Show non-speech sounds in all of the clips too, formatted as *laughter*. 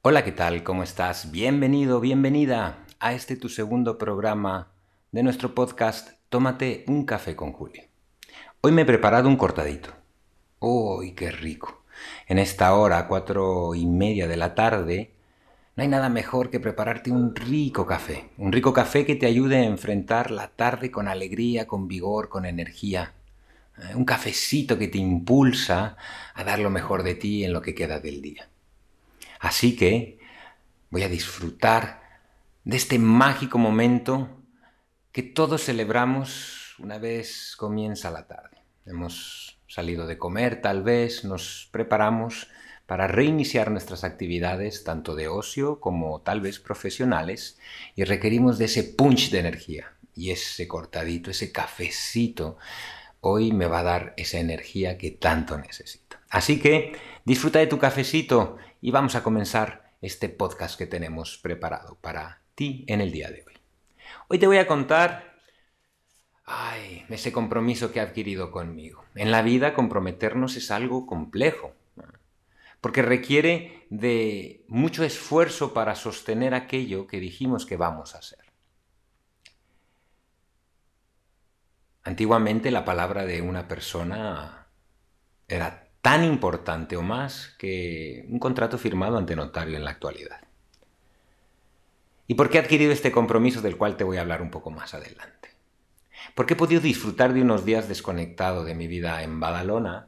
Hola, ¿qué tal? ¿Cómo estás? Bienvenido, bienvenida a este tu segundo programa de nuestro podcast Tómate un café con Juli. Hoy me he preparado un cortadito. ¡Uy, qué rico! En esta hora, cuatro y media de la tarde, no hay nada mejor que prepararte un rico café. Un rico café que te ayude a enfrentar la tarde con alegría, con vigor, con energía. Eh, un cafecito que te impulsa a dar lo mejor de ti en lo que queda del día. Así que voy a disfrutar de este mágico momento que todos celebramos una vez comienza la tarde. Hemos salido de comer, tal vez nos preparamos para reiniciar nuestras actividades, tanto de ocio como tal vez profesionales, y requerimos de ese punch de energía. Y ese cortadito, ese cafecito, hoy me va a dar esa energía que tanto necesito. Así que disfruta de tu cafecito y vamos a comenzar este podcast que tenemos preparado para ti en el día de hoy. Hoy te voy a contar ese compromiso que he adquirido conmigo. En la vida comprometernos es algo complejo, porque requiere de mucho esfuerzo para sostener aquello que dijimos que vamos a hacer. Antiguamente la palabra de una persona era tan importante o más que un contrato firmado ante notario en la actualidad. ¿Y por qué he adquirido este compromiso del cual te voy a hablar un poco más adelante? Porque he podido disfrutar de unos días desconectado de mi vida en Badalona,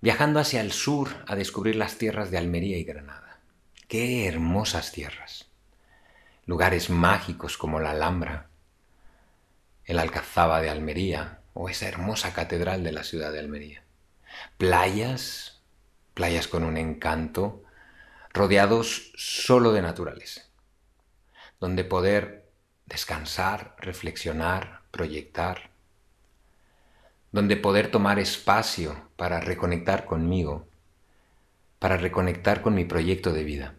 viajando hacia el sur a descubrir las tierras de Almería y Granada. ¡Qué hermosas tierras! Lugares mágicos como la Alhambra, el Alcazaba de Almería o esa hermosa catedral de la ciudad de Almería playas, playas con un encanto, rodeados solo de naturaleza, donde poder descansar, reflexionar, proyectar, donde poder tomar espacio para reconectar conmigo, para reconectar con mi proyecto de vida.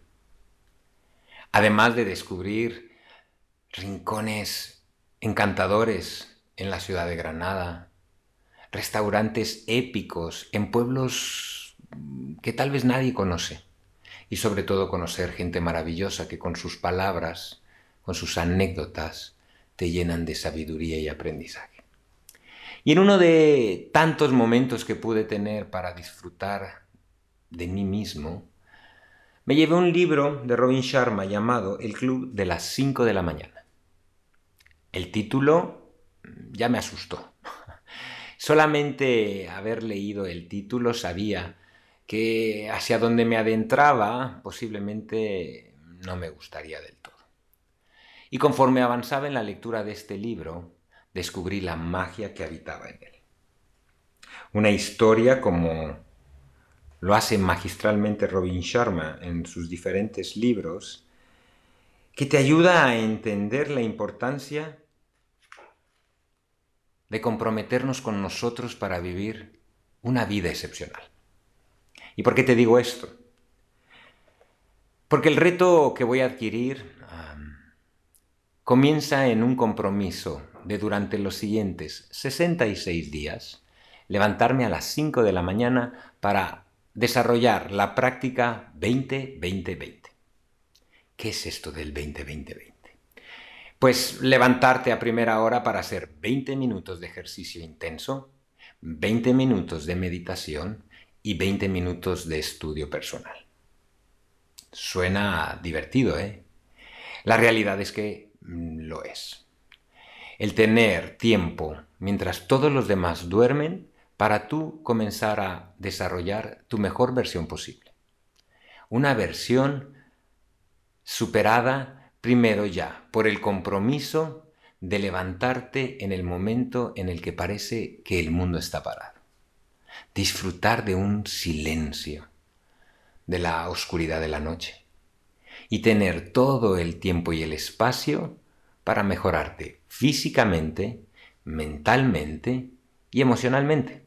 Además de descubrir rincones encantadores en la ciudad de Granada, restaurantes épicos en pueblos que tal vez nadie conoce. Y sobre todo conocer gente maravillosa que con sus palabras, con sus anécdotas, te llenan de sabiduría y aprendizaje. Y en uno de tantos momentos que pude tener para disfrutar de mí mismo, me llevé un libro de Robin Sharma llamado El Club de las 5 de la mañana. El título ya me asustó. Solamente haber leído el título sabía que hacia donde me adentraba posiblemente no me gustaría del todo. Y conforme avanzaba en la lectura de este libro, descubrí la magia que habitaba en él. Una historia como lo hace magistralmente Robin Sharma en sus diferentes libros, que te ayuda a entender la importancia de comprometernos con nosotros para vivir una vida excepcional. ¿Y por qué te digo esto? Porque el reto que voy a adquirir comienza en un compromiso de durante los siguientes 66 días levantarme a las 5 de la mañana para desarrollar la práctica 20-20-20. ¿Qué es esto del 20-20-20? Pues levantarte a primera hora para hacer 20 minutos de ejercicio intenso, 20 minutos de meditación y 20 minutos de estudio personal. Suena divertido, ¿eh? La realidad es que mm, lo es. El tener tiempo mientras todos los demás duermen para tú comenzar a desarrollar tu mejor versión posible. Una versión superada Primero ya, por el compromiso de levantarte en el momento en el que parece que el mundo está parado. Disfrutar de un silencio, de la oscuridad de la noche. Y tener todo el tiempo y el espacio para mejorarte físicamente, mentalmente y emocionalmente.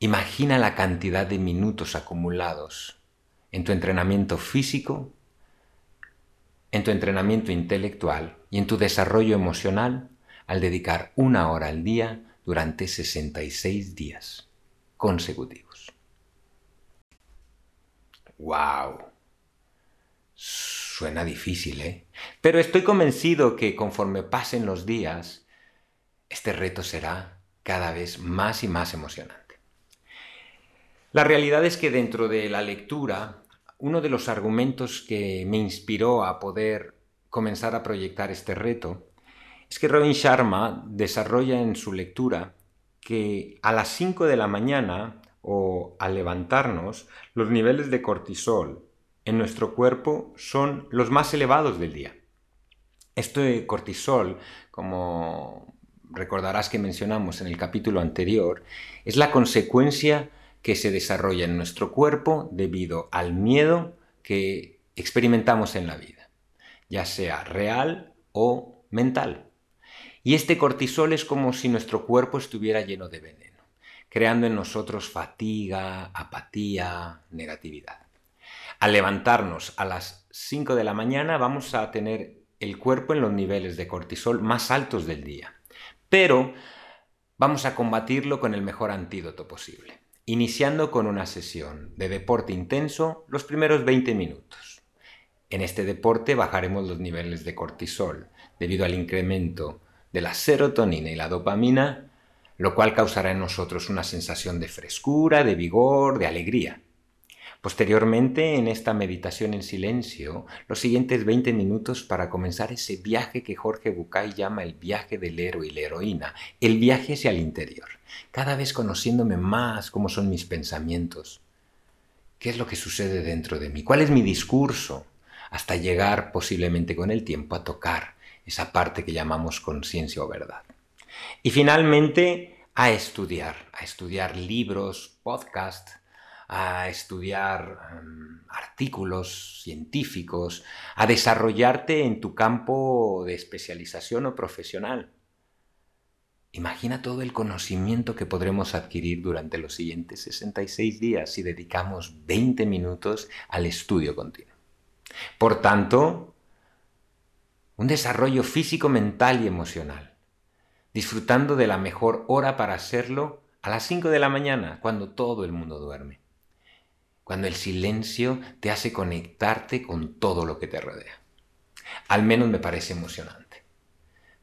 Imagina la cantidad de minutos acumulados en tu entrenamiento físico en tu entrenamiento intelectual y en tu desarrollo emocional al dedicar una hora al día durante 66 días consecutivos. ¡Wow! Suena difícil, ¿eh? Pero estoy convencido que conforme pasen los días, este reto será cada vez más y más emocionante. La realidad es que dentro de la lectura, uno de los argumentos que me inspiró a poder comenzar a proyectar este reto es que Robin Sharma desarrolla en su lectura que a las 5 de la mañana o al levantarnos, los niveles de cortisol en nuestro cuerpo son los más elevados del día. Este cortisol, como recordarás que mencionamos en el capítulo anterior, es la consecuencia que se desarrolla en nuestro cuerpo debido al miedo que experimentamos en la vida, ya sea real o mental. Y este cortisol es como si nuestro cuerpo estuviera lleno de veneno, creando en nosotros fatiga, apatía, negatividad. Al levantarnos a las 5 de la mañana vamos a tener el cuerpo en los niveles de cortisol más altos del día, pero vamos a combatirlo con el mejor antídoto posible, iniciando con una sesión de deporte intenso los primeros 20 minutos. En este deporte bajaremos los niveles de cortisol debido al incremento de la serotonina y la dopamina, lo cual causará en nosotros una sensación de frescura, de vigor, de alegría. Posteriormente, en esta meditación en silencio, los siguientes 20 minutos para comenzar ese viaje que Jorge Bucay llama el viaje del héroe y la heroína, el viaje hacia el interior, cada vez conociéndome más cómo son mis pensamientos, qué es lo que sucede dentro de mí, cuál es mi discurso, hasta llegar posiblemente con el tiempo a tocar esa parte que llamamos conciencia o verdad. Y finalmente, a estudiar, a estudiar libros, podcasts, a estudiar em, artículos científicos, a desarrollarte en tu campo de especialización o profesional. Imagina todo el conocimiento que podremos adquirir durante los siguientes 66 días si dedicamos 20 minutos al estudio continuo. Por tanto, un desarrollo físico, mental y emocional, disfrutando de la mejor hora para hacerlo a las 5 de la mañana, cuando todo el mundo duerme cuando el silencio te hace conectarte con todo lo que te rodea. Al menos me parece emocionante.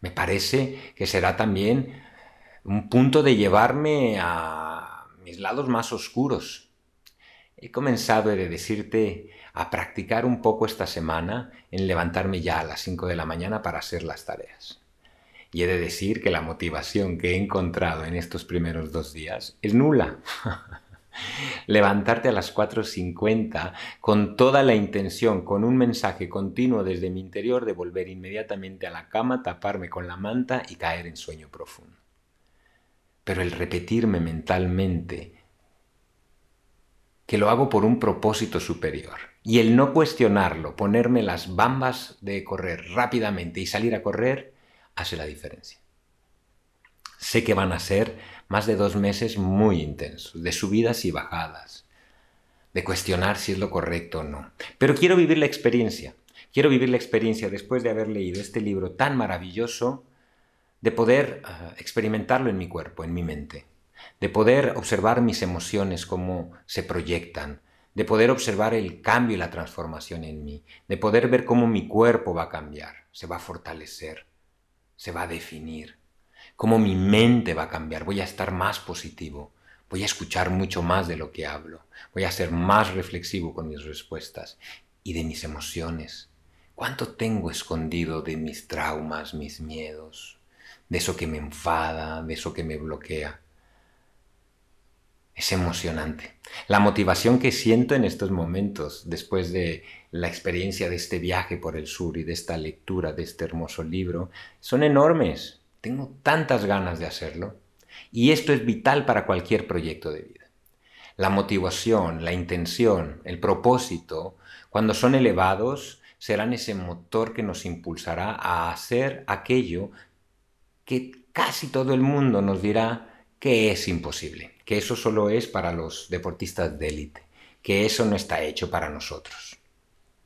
Me parece que será también un punto de llevarme a mis lados más oscuros. He comenzado, he de decirte, a practicar un poco esta semana en levantarme ya a las 5 de la mañana para hacer las tareas. Y he de decir que la motivación que he encontrado en estos primeros dos días es nula. *laughs* Levantarte a las 4.50 con toda la intención, con un mensaje continuo desde mi interior de volver inmediatamente a la cama, taparme con la manta y caer en sueño profundo. Pero el repetirme mentalmente que lo hago por un propósito superior y el no cuestionarlo, ponerme las bambas de correr rápidamente y salir a correr, hace la diferencia. Sé que van a ser más de dos meses muy intensos, de subidas y bajadas, de cuestionar si es lo correcto o no. Pero quiero vivir la experiencia, quiero vivir la experiencia después de haber leído este libro tan maravilloso, de poder ah, experimentarlo en mi cuerpo, en mi mente, de poder observar mis emociones, cómo se proyectan, de poder observar el cambio y la transformación en mí, de poder ver cómo mi cuerpo va a cambiar, se va a fortalecer, se va a definir cómo mi mente va a cambiar, voy a estar más positivo, voy a escuchar mucho más de lo que hablo, voy a ser más reflexivo con mis respuestas y de mis emociones. ¿Cuánto tengo escondido de mis traumas, mis miedos, de eso que me enfada, de eso que me bloquea? Es emocionante. La motivación que siento en estos momentos, después de la experiencia de este viaje por el sur y de esta lectura de este hermoso libro, son enormes. Tengo tantas ganas de hacerlo. Y esto es vital para cualquier proyecto de vida. La motivación, la intención, el propósito, cuando son elevados, serán ese motor que nos impulsará a hacer aquello que casi todo el mundo nos dirá que es imposible, que eso solo es para los deportistas de élite, que eso no está hecho para nosotros.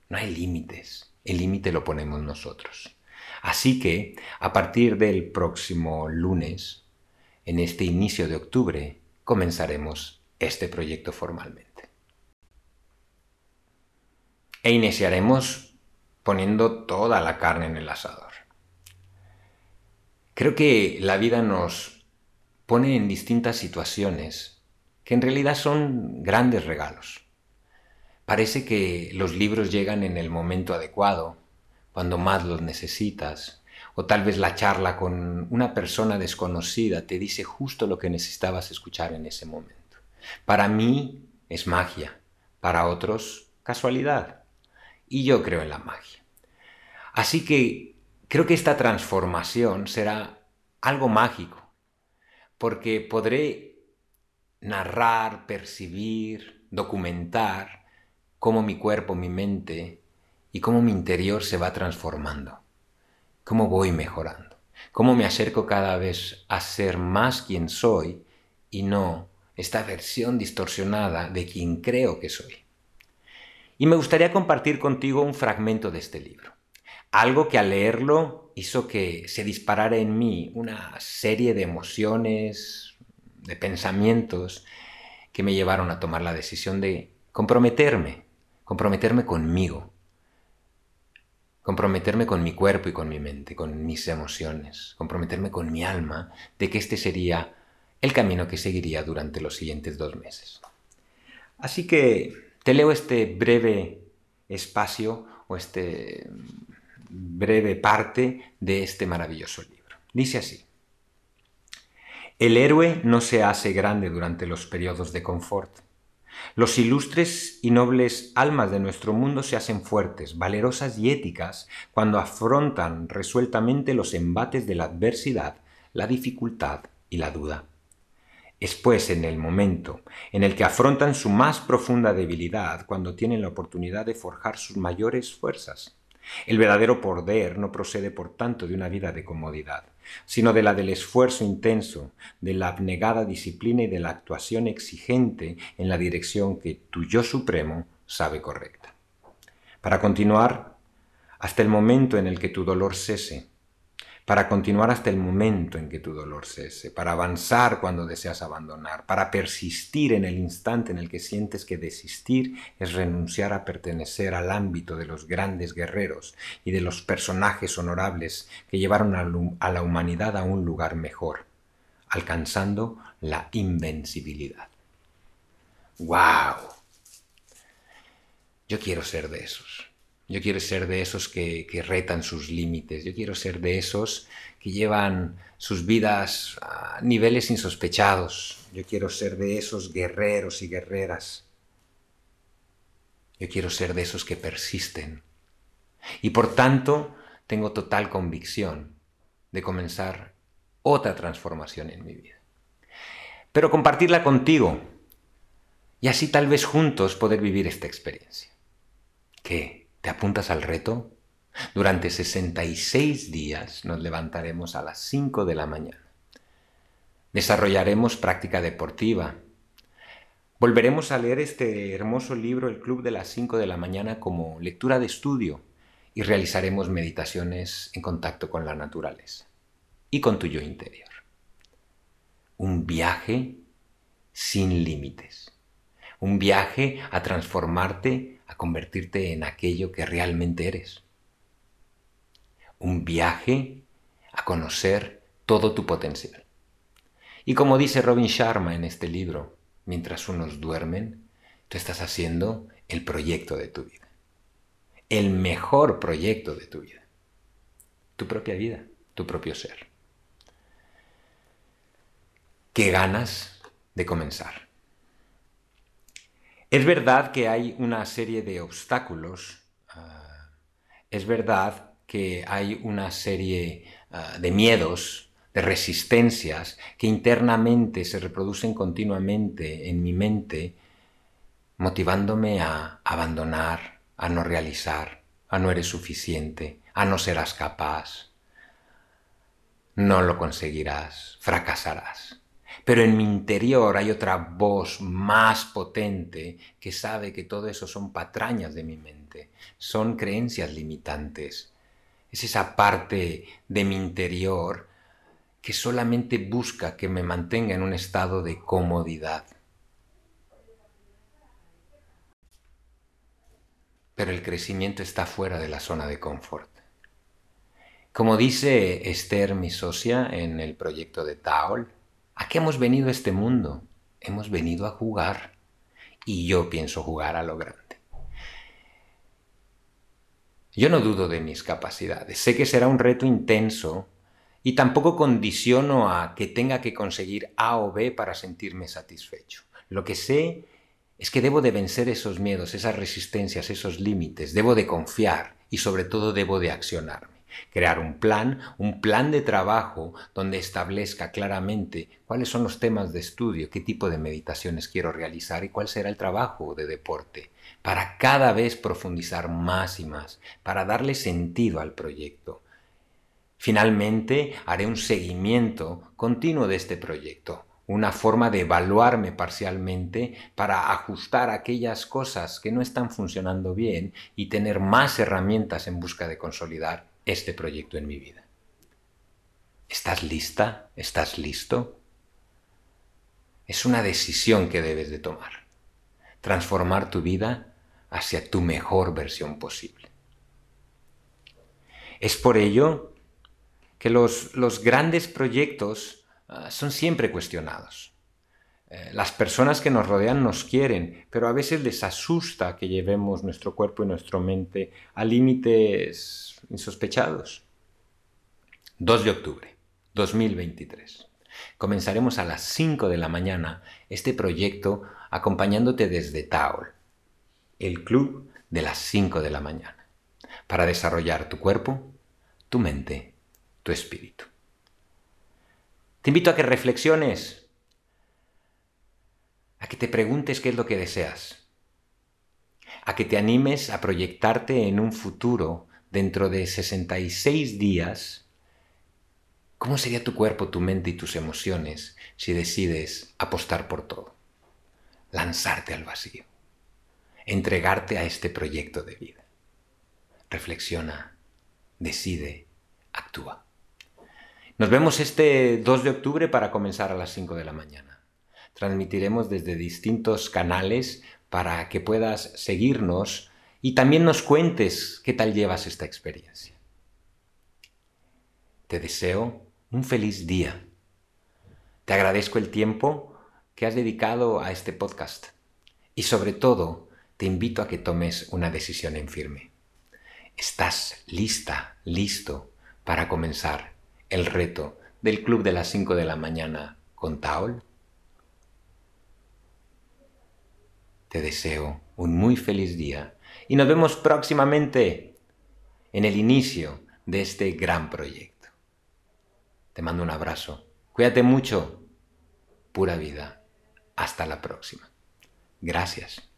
No hay límites, el límite lo ponemos nosotros. Así que, a partir del próximo lunes, en este inicio de octubre, comenzaremos este proyecto formalmente. e iniciaremos poniendo toda la carne en el asador. Creo que la vida nos pone en distintas situaciones que en realidad son grandes regalos. Parece que los libros llegan en el momento adecuado, cuando más los necesitas, o tal vez la charla con una persona desconocida te dice justo lo que necesitabas escuchar en ese momento. Para mí es magia, para otros casualidad, y yo creo en la magia. Así que creo que esta transformación será algo mágico, porque podré narrar, percibir, documentar, cómo mi cuerpo, mi mente y cómo mi interior se va transformando, cómo voy mejorando, cómo me acerco cada vez a ser más quien soy y no esta versión distorsionada de quien creo que soy. Y me gustaría compartir contigo un fragmento de este libro, algo que al leerlo hizo que se disparara en mí una serie de emociones, de pensamientos que me llevaron a tomar la decisión de comprometerme comprometerme conmigo, comprometerme con mi cuerpo y con mi mente, con mis emociones, comprometerme con mi alma de que este sería el camino que seguiría durante los siguientes dos meses. Así que te leo este breve espacio o este breve parte de este maravilloso libro. Dice así. El héroe no se hace grande durante los periodos de confort los ilustres y nobles almas de nuestro mundo se hacen fuertes, valerosas y éticas cuando afrontan resueltamente los embates de la adversidad, la dificultad y la duda. Es pues en el momento en el que afrontan su más profunda debilidad cuando tienen la oportunidad de forjar sus mayores fuerzas. El verdadero poder no procede por tanto de una vida de comodidad, sino de la del esfuerzo intenso, de la abnegada disciplina y de la actuación exigente en la dirección que tu yo supremo sabe correcta. Para continuar hasta el momento en el que tu dolor cese, para continuar hasta el momento en que tu dolor cese, para avanzar cuando deseas abandonar, para persistir en el instante en el que sientes que desistir es renunciar a pertenecer al ámbito de los grandes guerreros y de los personajes honorables que llevaron a la humanidad a un lugar mejor, alcanzando la invencibilidad. ¡Wow! Yo quiero ser de esos. Yo quiero ser de esos que, retan sus límites. Yo quiero ser de esos que llevan sus vidas a niveles insospechados. Yo quiero ser de esos guerreros y guerreras. Yo quiero ser de esos que persisten. Y por tanto, tengo total convicción de comenzar otra transformación en mi vida. Pero compartirla contigo y así tal vez juntos poder vivir esta experiencia. ¿Qué? ¿Te apuntas al reto? Durante 66 días nos levantaremos a las 5 de la mañana. Desarrollaremos práctica deportiva. Volveremos a leer este hermoso libro El Club de las 5 de la mañana como lectura de estudio y realizaremos meditaciones en contacto con la naturaleza y con tu yo interior. Un viaje sin límites. Un viaje a transformarte a convertirte en aquello que realmente eres. Un viaje a conocer todo tu potencial. Y como dice Robin Sharma en este libro, mientras unos duermen, tú estás haciendo el proyecto de tu vida. El mejor proyecto de tu vida. Tu propia vida, tu propio ser. ¿Qué ganas de comenzar? Es verdad que hay una serie de obstáculos, ah, es verdad que hay una serie ah, de miedos, de resistencias que internamente se reproducen continuamente en mi mente, motivándome a abandonar, a no realizar, a no eres suficiente, a no serás capaz, no lo conseguirás, fracasarás. Pero en mi interior hay otra voz más potente que sabe que todo eso son patrañas de mi mente, son creencias limitantes. Es esa parte de mi interior que solamente busca que me mantenga en un estado de comodidad. pero el crecimiento está fuera de la zona de confort. Como dice Esther, mi socia, en el proyecto de Taol, ¿a qué hemos venido a este mundo? Hemos venido a jugar. Y yo pienso jugar a lo grande. Yo no dudo de mis capacidades. Sé que será un reto intenso y tampoco condiciono a que tenga que conseguir A o B para sentirme satisfecho. Lo que sé es que debo de vencer esos miedos, esas resistencias, esos límites. Debo de confiar y sobre todo debo de accionarme crear un plan, un plan de trabajo donde establezca claramente cuáles son los temas de estudio, qué tipo de meditaciones quiero realizar y cuál será el trabajo de deporte, para cada vez profundizar más y más, para darle sentido al proyecto. Finalmente, haré un seguimiento continuo de este proyecto, una forma de evaluarme parcialmente para ajustar aquellas cosas que no están funcionando bien y tener más herramientas en busca de consolidar este proyecto en mi vida. ¿Estás lista? ¿Estás listo? Es una decisión que debes de tomar. Transformar tu vida hacia tu mejor versión posible. Es por ello que los, grandes proyectos ah, son siempre cuestionados. Eh, las personas que nos rodean nos quieren, pero a veces les asusta que llevemos nuestro cuerpo y nuestra mente a límites insospechados. 2 de octubre 2023. Comenzaremos a las 5 de la mañana este proyecto acompañándote desde Taol, el club de las 5 de la mañana, para desarrollar tu cuerpo, tu mente, tu espíritu. Te invito a que reflexiones a que te preguntes qué es lo que deseas, a que te animes a proyectarte en un futuro dentro de 66 días, ¿cómo sería tu cuerpo, tu mente y tus emociones si decides apostar por todo? Lanzarte al vacío, entregarte a este proyecto de vida. Reflexiona, decide, actúa. Nos vemos este 2 de octubre para comenzar a las 5 de la mañana transmitiremos desde distintos canales para que puedas seguirnos y también nos cuentes qué tal llevas esta experiencia. Te deseo un feliz día. Te agradezco el tiempo que has dedicado a este podcast y sobre todo te invito a que tomes una decisión en firme. ¿Estás lista, listo para comenzar el reto del Club de las 5 de la mañana con Taol? Te deseo un muy feliz día y nos vemos próximamente en el inicio de este gran proyecto. Te mando un abrazo. Cuídate mucho. Pura vida. Hasta la próxima. Gracias.